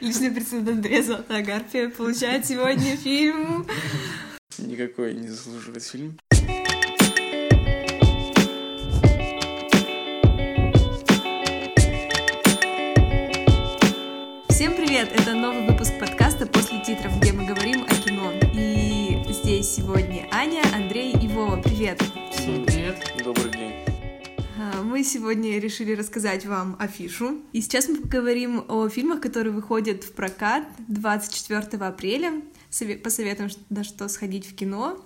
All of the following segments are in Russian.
Личный представитель Андрея Золотая Гарпия получает сегодня фильм. Никакой не заслуживает фильм. Всем привет! Это новый выпуск подкаста «После титров», где мы говорим о кино. И здесь сегодня Аня, Андрей и Вова. Привет! Всем привет. Добрый день. Мы сегодня решили рассказать вам афишу. И сейчас мы поговорим о фильмах, которые выходят в прокат 24 апреля. Сове- Посоветуем, на что сходить в кино.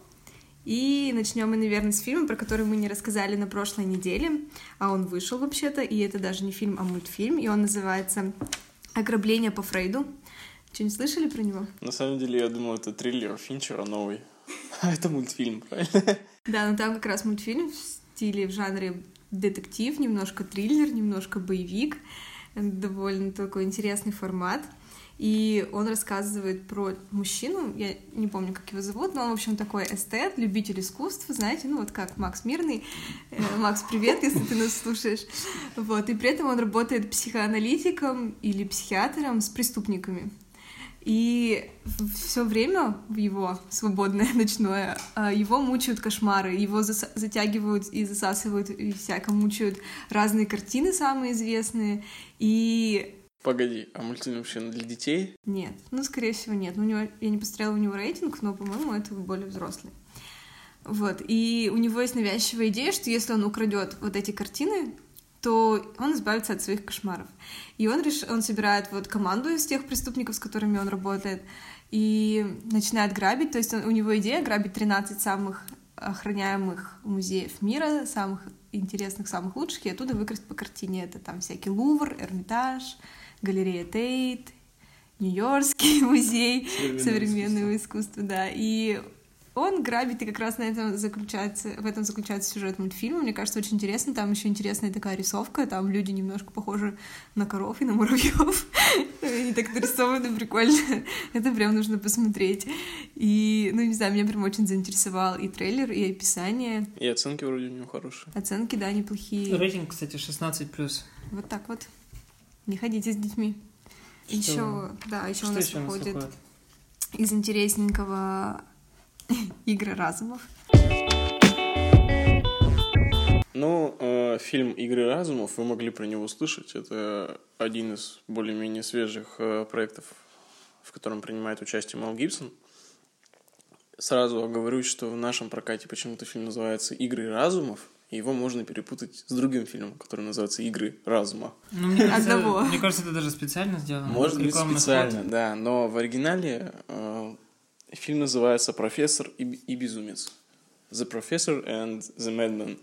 И начнем мы, наверное, с фильма, про который мы не рассказали на прошлой неделе. А он вышел вообще-то, и это даже не фильм, а мультфильм. И он называется «Ограбление по Фрейду». Что-нибудь слышали про него? На самом деле, я думал, это триллер Финчера новый. А это мультфильм, правильно? Да, но там как раз мультфильм в стиле, в жанре детектив, немножко триллер, немножко боевик. Довольно такой интересный формат. И он рассказывает про мужчину, я не помню, как его зовут, но он, в общем, такой эстет, любитель искусства, знаете, ну вот как Макс Мирный. Э, Макс, привет, если ты нас слушаешь. Вот, и при этом он работает психоаналитиком или психиатром с преступниками. И все время в его свободное ночное а, его мучают кошмары, его затягивают и засасывают, и всяко мучают разные картины самые известные. И Погоди, а мультфильм вообще для детей? нет, ну, скорее всего, нет. Ну, у него, я не посмотрела у него рейтинг, но, по-моему, это более взрослый. Вот, и у него есть навязчивая идея, что если он украдет вот эти картины, то он избавится от своих кошмаров. И он, реш... он собирает вот команду из тех преступников, с которыми он работает, и начинает грабить. То есть он- у него идея грабить 13 самых охраняемых музеев мира, самых интересных, самых лучших, и оттуда выкрасть по картине. Это там всякий Лувр, Эрмитаж, галерея Тейт, Нью-Йоркский музей Современного современного искусства, да. И он грабит, и как раз на этом заключается, в этом заключается сюжет мультфильма. Мне кажется, очень интересно. Там еще интересная такая рисовка. Там люди немножко похожи на коров и на муравьев. Они так нарисованы прикольно. Это прям нужно посмотреть. И, ну, не знаю, меня прям очень заинтересовал и трейлер, и описание. И оценки вроде у него хорошие. Оценки, да, неплохие. Рейтинг, кстати, 16+. Вот так вот. Не ходите с детьми. Что? Еще, да, еще у Что нас у выходит? из интересненького игры разумов. Ну, э, фильм «Игры разумов», вы могли про него слышать. Это один из более-менее свежих э, проектов, в котором принимает участие Мел Гибсон. Сразу оговорюсь, что в нашем прокате почему-то фильм называется «Игры разумов», и его можно перепутать с другим фильмом, который называется «Игры разума». Ну, мне кажется, Одного. мне кажется, это даже специально сделано. Может быть, специально, ход. да. Но в оригинале э, фильм называется «Профессор и, и безумец». «The Professor and the Madman».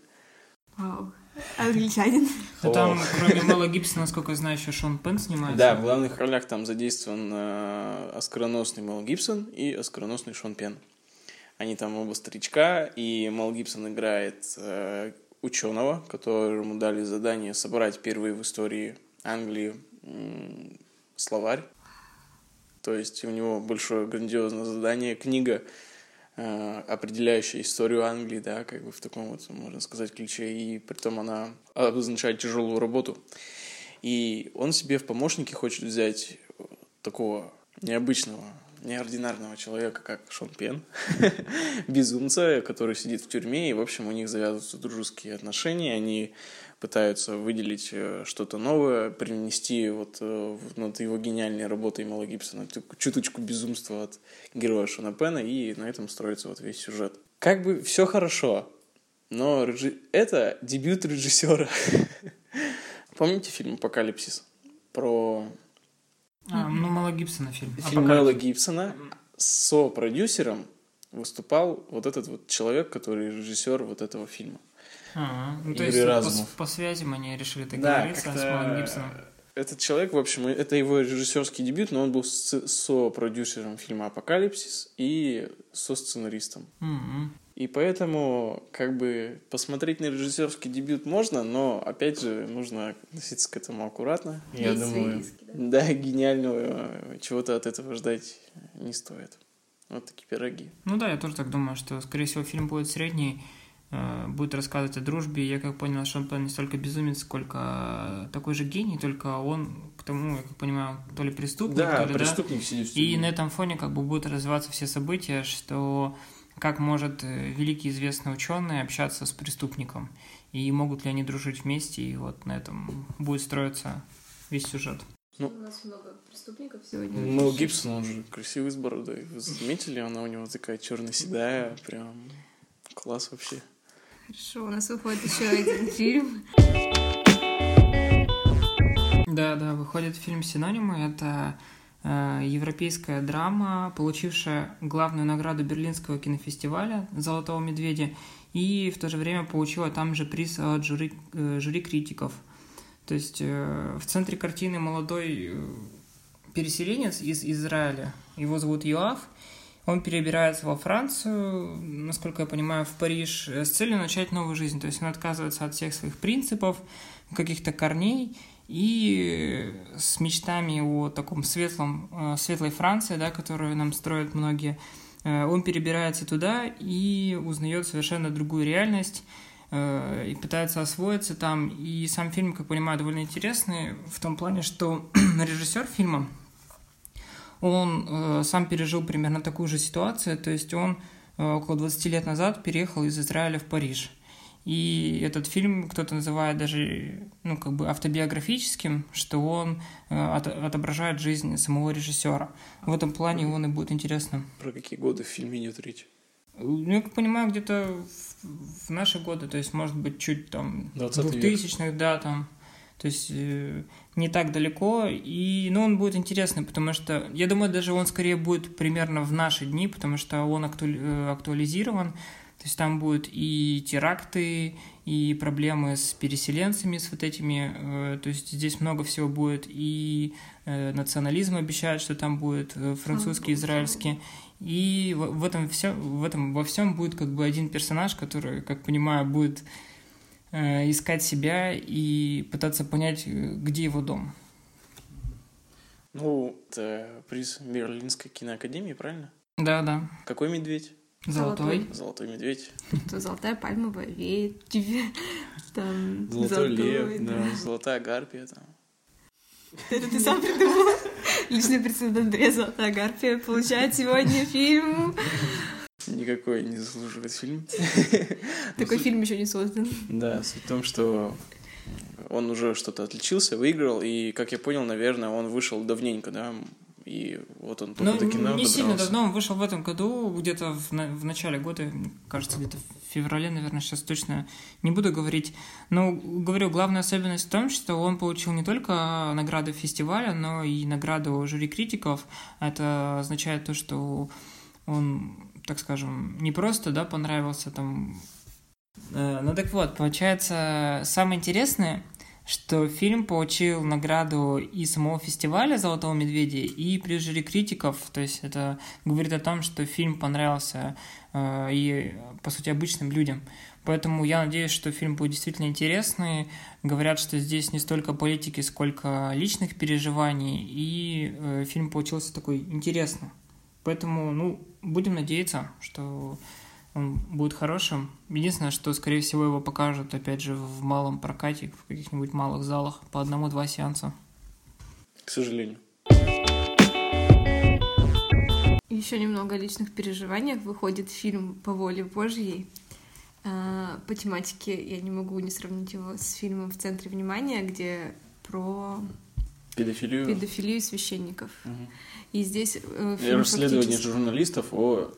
Вау. Англичанин. Да там, кроме Мэла Гибсона, насколько я знаю, еще Шон Пен снимается. Да, в главных ролях там задействован э, оскароносный Мел Гибсон и оскароносный Шон Пен. Они там оба старичка, и Мел Гибсон играет э, ученого, которому дали задание собрать первый в истории Англии м, словарь. То есть у него большое грандиозное задание, книга, э, определяющая историю Англии, да, как бы в таком вот, можно сказать, ключе, и при том она обозначает тяжелую работу. И он себе в помощники хочет взять такого необычного, неординарного человека, как Шон Пен, безумца, который сидит в тюрьме, и, в общем, у них завязываются дружеские отношения, они пытаются выделить э, что-то новое, привнести вот э, над его гениальной работой Мела Гибсона чуточку безумства от героя Шона Пена, и на этом строится вот весь сюжет. Как бы все хорошо, но режи- это дебют режиссера. Помните фильм «Апокалипсис»? Про А, ну, Мэла Гибсона фильм. фильм Апокалипсис. Мэла Гибсона со продюсером выступал вот этот вот человек, который режиссер вот этого фильма. А, ну, то есть по, по связям они решили так Да, договориться с Мэлом Гибсоном. Этот человек, в общем, это его режиссерский дебют, но он был со-продюсером фильма «Апокалипсис» и со-сценаристом. М-м. И поэтому, как бы, посмотреть на режиссерский дебют можно, но, опять же, нужно относиться к этому аккуратно. Я Есть свои думаю, риски, да? да, гениального э, чего-то от этого ждать не стоит. Вот такие пироги. Ну да, я тоже так думаю, что, скорее всего, фильм будет средний. Э, будет рассказывать о дружбе. Я как понял, Шон Пен не столько безумец, сколько такой же гений, только он к тому, я как понимаю, то ли преступник, Да, то ли, преступник сидит в И тюрьме. на этом фоне как бы будут развиваться все события, что как может э, великий известный ученый общаться с преступником, и могут ли они дружить вместе, и вот на этом будет строиться весь сюжет. Ну. У нас много преступников сегодня. Мел Гибсон, он же красивый с бородой. Вы заметили, она у него такая черно-седая, прям класс вообще. Хорошо, у нас выходит еще один фильм. Да, да, выходит фильм «Синонимы». Это э, европейская драма, получившая главную награду Берлинского кинофестиваля «Золотого медведя», и в то же время получила там же приз от жюри, э, жюри критиков. То есть э, в центре картины молодой э, переселенец из Израиля, его зовут Йоав, он перебирается во Францию, насколько я понимаю, в Париж, э, с целью начать новую жизнь. То есть он отказывается от всех своих принципов, каких-то корней, и с мечтами о таком светлом, э, светлой Франции, да, которую нам строят многие, э, он перебирается туда и узнает совершенно другую реальность, э, и пытается освоиться там. И сам фильм, как понимаю, довольно интересный в том плане, что режиссер фильма, он э, сам пережил примерно такую же ситуацию, то есть он э, около 20 лет назад переехал из Израиля в Париж. И этот фильм кто-то называет даже, ну, как бы автобиографическим, что он э, от- отображает жизнь самого режиссера. В этом плане он и будет интересно. Про какие годы в фильме идет речь? Ну, я как понимаю, где-то в, в наши годы, то есть, может быть, чуть там 20 век. 2000-х, да, там. То есть э, не так далеко. И, ну, он будет интересный, потому что, я думаю, даже он скорее будет примерно в наши дни, потому что он э, актуализирован. То есть там будут и теракты, и проблемы с переселенцами, с вот этими. э, то есть здесь много всего будет. И национализм обещают, что там будет французский, израильский. И в, этом все, в этом во всем будет как бы один персонаж, который, как понимаю, будет искать себя и пытаться понять, э, где его дом. Ну, это приз Берлинской киноакадемии, правильно? Да, да. Какой медведь? Золотой. Золотой медведь. То золотая пальмовая ветвь, там Золотой лев, да. Золотая гарпия там. Это ты сам придумал? Личный прецедент Андрея Золотая Гарпия получает сегодня фильм. Никакой не заслуживает фильм. Такой фильм еще не создан. Да, суть в том, что он уже что-то отличился, выиграл, и, как я понял, наверное, он вышел давненько, да, и вот он Ну, только до кино не сильно давно, он вышел в этом году, где-то в, на- в начале года, кажется, где-то в феврале, наверное, сейчас точно не буду говорить. Но, говорю, главная особенность в том, что он получил не только награду фестиваля, но и награду жюри критиков. Это означает то, что он, так скажем, не просто, да, понравился там... Э, Ну так вот, получается, самое интересное, что фильм получил награду и самого фестиваля «Золотого медведя», и при жюри критиков, то есть это говорит о том, что фильм понравился э, и, по сути, обычным людям. Поэтому я надеюсь, что фильм будет действительно интересный. Говорят, что здесь не столько политики, сколько личных переживаний, и э, фильм получился такой интересный. Поэтому, ну, будем надеяться, что он будет хорошим. Единственное, что, скорее всего, его покажут, опять же, в малом прокате, в каких-нибудь малых залах, по одному-два сеанса. К сожалению. Еще немного о личных переживаниях. Выходит фильм «По воле Божьей». А, По тематике я не могу не сравнить его с фильмом «В центре внимания», где про Педофилию. педофилию священников. Мгм. И здесь э, фильм расследование фактически- журналистов о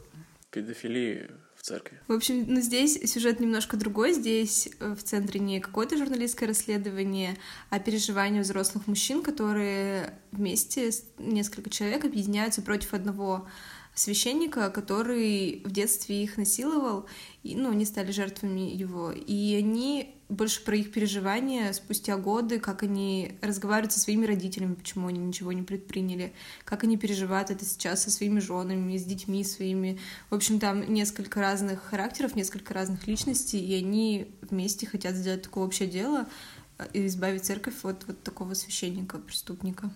педофилии в церкви. В общем, ну здесь сюжет немножко другой. Здесь э, в центре не какое-то журналистское расследование, а переживания взрослых мужчин, которые вместе, несколько человек, объединяются против одного священника, который в детстве их насиловал, и, ну, они стали жертвами его. И они больше про их переживания спустя годы, как они разговаривают со своими родителями, почему они ничего не предприняли, как они переживают это сейчас со своими женами, с детьми своими. В общем, там несколько разных характеров, несколько разных личностей, и они вместе хотят сделать такое общее дело э, и избавить церковь от вот такого священника, преступника.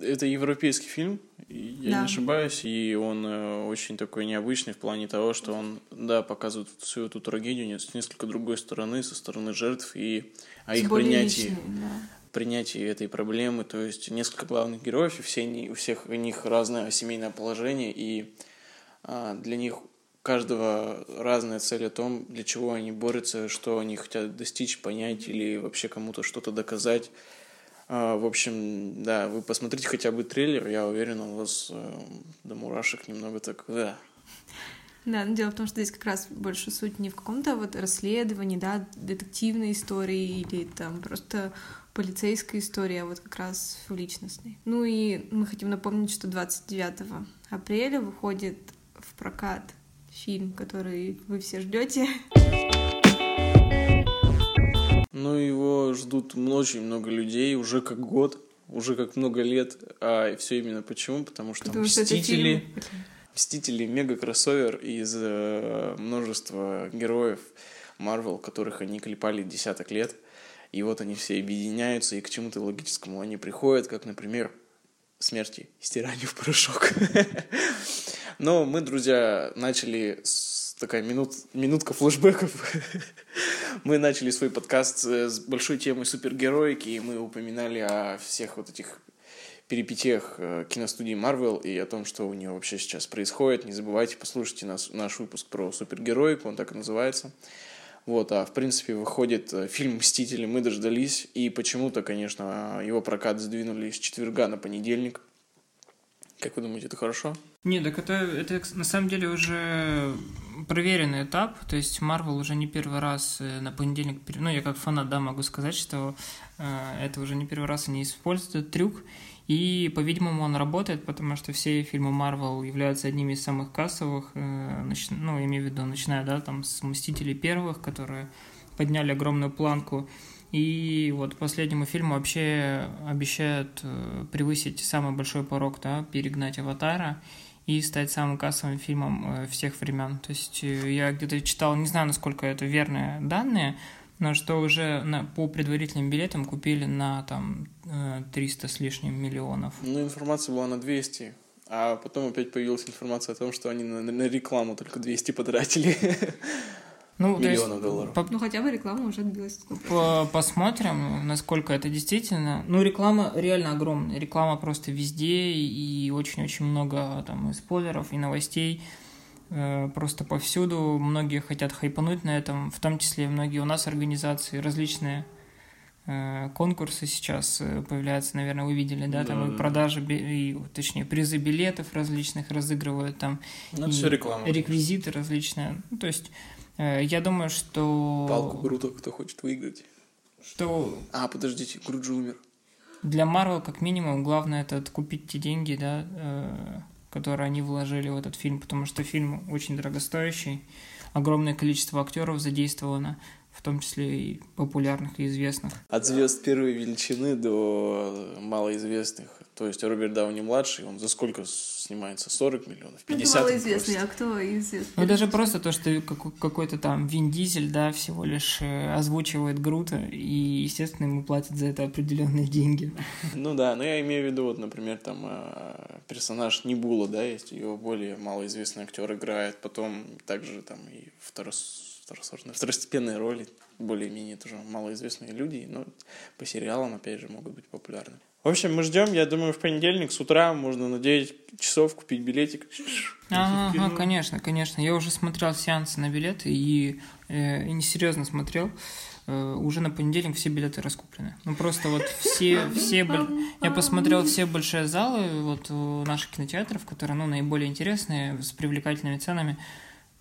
Это европейский фильм, Я Да. не ошибаюсь, и он э, очень такой необычный в плане того, что он, да, показывает всю эту трагедию с несколько другой стороны, со стороны жертв и о С их принятии, личной, да. принятии этой проблемы. То есть несколько главных героев, и все они, у всех у них разное семейное положение, и а, для них у каждого разная цель о том, для чего они борются, что они хотят достичь, понять или вообще кому-то что-то доказать. А, В общем, да, вы посмотрите хотя бы трейлер, я уверен, он вас э, до мурашек немного так, да. Да, но дело в том, что здесь как раз больше суть не в каком-то вот расследовании, да, детективной истории или там просто полицейской истории, а вот как раз в личностной. Ну и мы хотим напомнить, что 29 апреля выходит в прокат фильм, который вы все ждете. Ну, его ждут очень много людей, уже как год, уже как много лет. А все именно почему? Потому что Потому что Мстители... фильм. Мстители мега кроссовер из э, множества героев Марвел, которых они клепали десяток лет. И вот они все объединяются, и к чему-то логическому они приходят, как, например, смерти и стиранию в порошок. Но мы, друзья, начали с такая минут, минутка флешбеков. Мы начали свой подкаст с большой темой супергероики, и мы упоминали о всех вот этих перипетиях э, киностудии Marvel и о том, что у нее вообще сейчас происходит. Не забывайте, послушайте нас, наш выпуск про супергероику, он так и называется. Вот, а в принципе выходит э, фильм «Мстители», мы дождались, и почему-то, конечно, его прокат сдвинули с четверга на понедельник. Как вы думаете, это хорошо? Не, так это, это на самом деле уже проверенный этап, то есть Marvel уже не первый раз э, на понедельник, ну я как фанат, да, могу сказать, что э, это уже не первый раз они используют этот трюк, и, по-видимому, он работает, потому что все фильмы Marvel являются одними из самых кассовых, э, нач- ну, имею в виду, начиная, да, там, с «Мстителей» первых, которые подняли огромную планку, и вот последнему фильму вообще обещают э, превысить самый большой порог, да, перегнать «Аватара», и стать самым кассовым фильмом э, всех времен. То есть э, я где-то читал, не знаю, насколько это верные данные, но что уже на, по предварительным билетам купили на там э, 300 с лишним миллионов. Ну, информация была на 200, а потом опять появилась информация о том, что они на, на рекламу только 200 потратили. Ну, то есть Миллионов долларов. по- Ну хотя бы реклама уже отбилась. по- посмотрим, насколько это действительно. Ну, реклама реально огромная. Реклама просто везде, и очень-очень много там и спойлеров, и новостей. э, Просто повсюду. Многие хотят хайпануть на этом, в том числе многие у нас организации, различные э, конкурсы сейчас э, появляются, наверное, вы видели, да, там Да, и да. продажи, би- и, точнее, призы билетов различных разыгрывают там, Ну, и все реклама. реквизиты различные. Ну, то есть, я думаю, что... Палку круто, кто хочет выиграть. Что А, подождите, Груджи умер. для Marvel, как минимум, главное это откупить те деньги, да, э, которые они вложили в этот фильм, потому что фильм очень дорогостоящий, огромное количество актеров задействовано, в том числе и популярных и известных. От звезд первой величины до малоизвестных. То есть Роберт Дауни младший, он за сколько снимается? 40 миллионов? 50 он Малоизвестный, а кто известный? Ну, даже просто то, что как- какой-то там Вин Дизель, да, всего лишь э, озвучивает Грута, и, естественно, ему платят за это определенные деньги. Ну да, но я имею в виду, вот, например, там э, персонаж Нибула, да, есть, его более малоизвестный актер играет, потом также там и второс- второсортные, второстепенные роли, более-менее тоже малоизвестные люди, но по сериалам, опять же, могут быть популярны. В общем, мы ждем, я думаю, в понедельник с утра можно на 9 часов купить билетик. Ага, конечно, конечно. Я уже смотрел сеансы на билеты и, э, и несерьезно смотрел. Э, уже на понедельник все билеты раскуплены. Ну просто вот все, все я посмотрел все большие залы вот у наших кинотеатров, которые ну наиболее интересные с привлекательными ценами.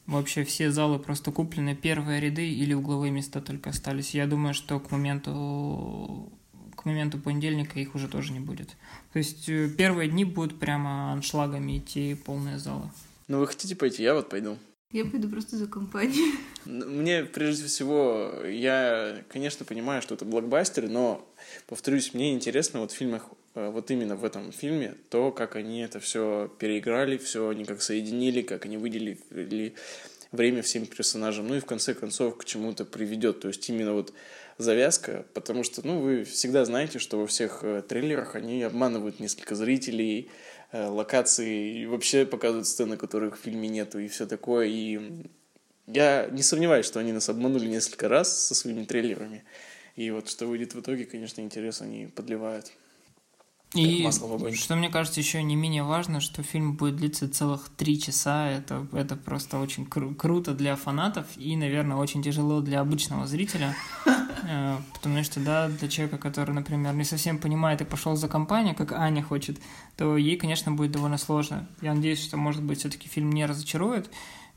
Вообще все залы просто куплены, первые ряды или угловые места только остались. Я думаю, что к моменту к моменту понедельника их уже тоже не будет. То есть э, первые дни будут прямо аншлагами идти полные залы. Ну, вы хотите пойти? Я вот пойду. Я пойду просто за компанию. Мне, прежде всего, я, конечно, понимаю, что это блокбастеры, но, повторюсь, мне интересно вот в фильмах, э, вот именно в этом фильме, то, как они это все переиграли, все они как соединили, как они выделили время всем персонажам, ну и в конце концов к чему-то приведет. То есть именно вот завязка, потому что, ну, вы всегда знаете, что во всех э, трейлерах они обманывают несколько зрителей, э, локации, и вообще показывают сцены, которых в фильме нету, и все такое. И я не сомневаюсь, что они нас обманули несколько раз со своими трейлерами. И вот что выйдет в итоге, конечно, интерес они подливают. И что мне кажется еще не менее важно, что фильм будет длиться целых три часа. Это, это просто очень кру- круто для фанатов и, наверное, очень тяжело для обычного зрителя. Э, потому что, да, для человека, который, например, не совсем понимает и пошел за компанию, как Аня хочет, то ей, конечно, будет довольно сложно. Я надеюсь, что, может быть, все-таки фильм не разочарует,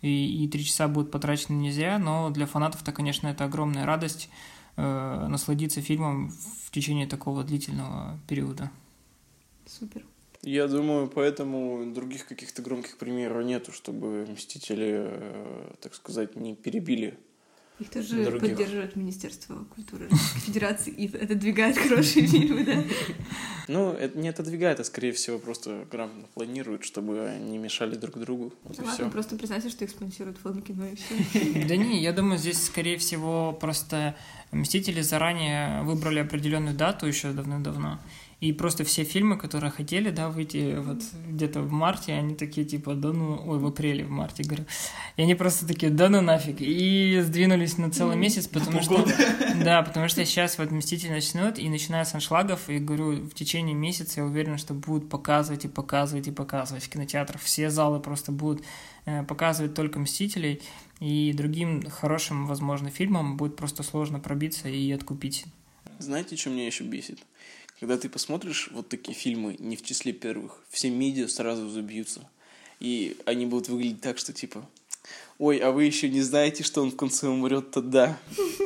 и, и три часа будут потрачены нельзя, но для фанатов-то, конечно, это огромная радость э, насладиться фильмом в течение такого длительного периода. Супер. Я думаю, поэтому других каких-то громких примеров нету, чтобы Мстители, э, так сказать, не перебили их тоже других. поддерживает Министерство культуры Федерации и отодвигает хорошие фильмы, да? Ну, это не отодвигает, а скорее всего просто грамотно планируют, чтобы они мешали друг другу. Вот Ладно, просто признайся, что их спонсирует фонд кино и все. Да не, я думаю, здесь скорее всего просто Мстители заранее выбрали определенную дату еще давно-давно. И просто все фильмы, которые хотели, да, выйти вот где-то в марте, они такие типа, да ну, ой, в апреле, в марте, говорю. И они просто такие, да ну нафиг. И сдвинулись на целый месяц, потому что... Да, потому что сейчас вот «Мститель» начнут, и начиная с аншлагов, и говорю, в течение месяца я уверен, что будут показывать и показывать и показывать в кинотеатрах. Все залы просто будут э, показывать только «Мстителей», и другим хорошим, возможно, фильмам будет просто сложно пробиться и откупить. Знаете, что меня еще бесит? Когда ты посмотришь вот такие фильмы не в числе первых, все медиа сразу забьются. И они будут выглядеть так, что типа ой, а вы еще не знаете, что он в конце умрет-то, да.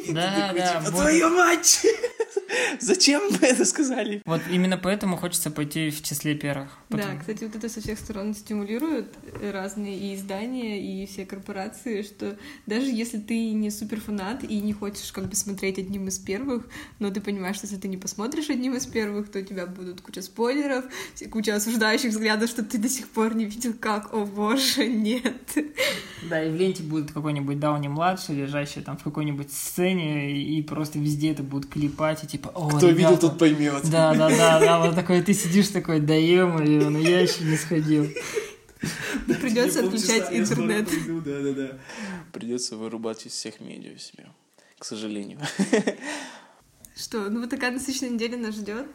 Да, да. Типа, Твою мать! Зачем вы это сказали? Вот именно поэтому хочется пойти в числе первых. Да, кстати, вот это со всех сторон стимулирует разные и издания, и все корпорации, что даже если ты не суперфанат и не хочешь как бы смотреть одним из первых, но ты понимаешь, что если ты не посмотришь одним из первых, то у тебя будут куча спойлеров, куча осуждающих взглядов, что ты до сих пор не видел, как, о боже, нет. Да, и в ленте будет какой-нибудь Дауни-младший, лежащий там в какой-нибудь сцене, и просто везде это будут клепать, и типа, о, Кто ребята. видел, тот поймет. Да, да, да, да, вот такой, ты сидишь такой, да ё-моё, ну я еще не сходил. Придется отключать интернет. Да, да, да. Придется вырубать из всех медиа себе, к сожалению. Что, ну вот такая насыщенная неделя нас ждет.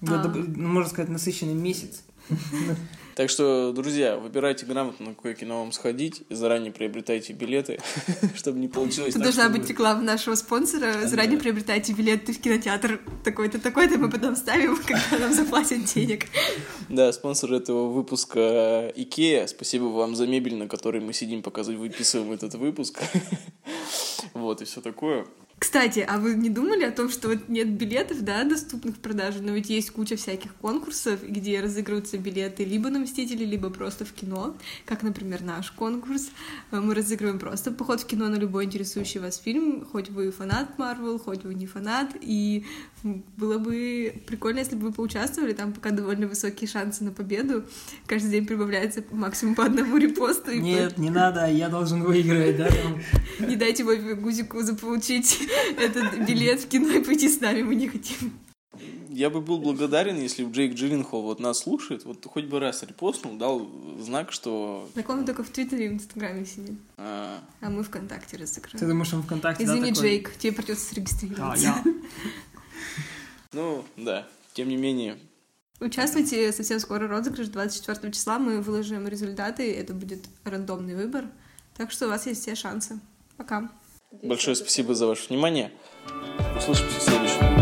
Да, а... ну, можно сказать, насыщенный месяц. Так что, друзья, выбирайте грамотно, на какое кино вам сходить, заранее приобретайте билеты, чтобы не получилось Это должна быть реклама нашего спонсора. Заранее приобретайте билеты в кинотеатр такой-то, такой-то, мы потом ставим, когда нам заплатят денег. Да, спонсор этого выпуска Икея. Спасибо вам за мебель, на которой мы сидим, пока выписываем этот выпуск. Вот, и все такое. Кстати, а вы не думали о том, что вот нет билетов, да, доступных в продаже, но ведь есть куча всяких конкурсов, где разыгрываются билеты либо на Мстители, либо просто в кино, как, например, наш конкурс. Мы разыгрываем просто поход в кино на любой интересующий вас фильм, хоть вы фанат Марвел, хоть вы не фанат, и было бы прикольно, если бы вы поучаствовали, там пока довольно высокие шансы на победу, каждый день прибавляется максимум по одному репосту. Нет, не надо, я должен выиграть, да? Не дайте Вове Гузику заполучить этот билет в кино и пойти с нами, мы не хотим. Я бы был благодарен, если бы Джейк Джилленхол вот нас слушает, вот хоть бы раз репостнул, дал знак, что... Так он только в Твиттере и в Инстаграме сидит. А, а мы ВКонтакте разыграем. Ты думаешь, он ВКонтакте, Извини, да, такой... Джейк, тебе придется зарегистрироваться. А, я... Ну, да, тем не менее, Участвуйте, совсем скоро розыгрыш, 24 числа мы выложим результаты, это будет рандомный выбор, так что у вас есть все шансы. Пока. Большое спасибо за ваше внимание. Услышимся в следующем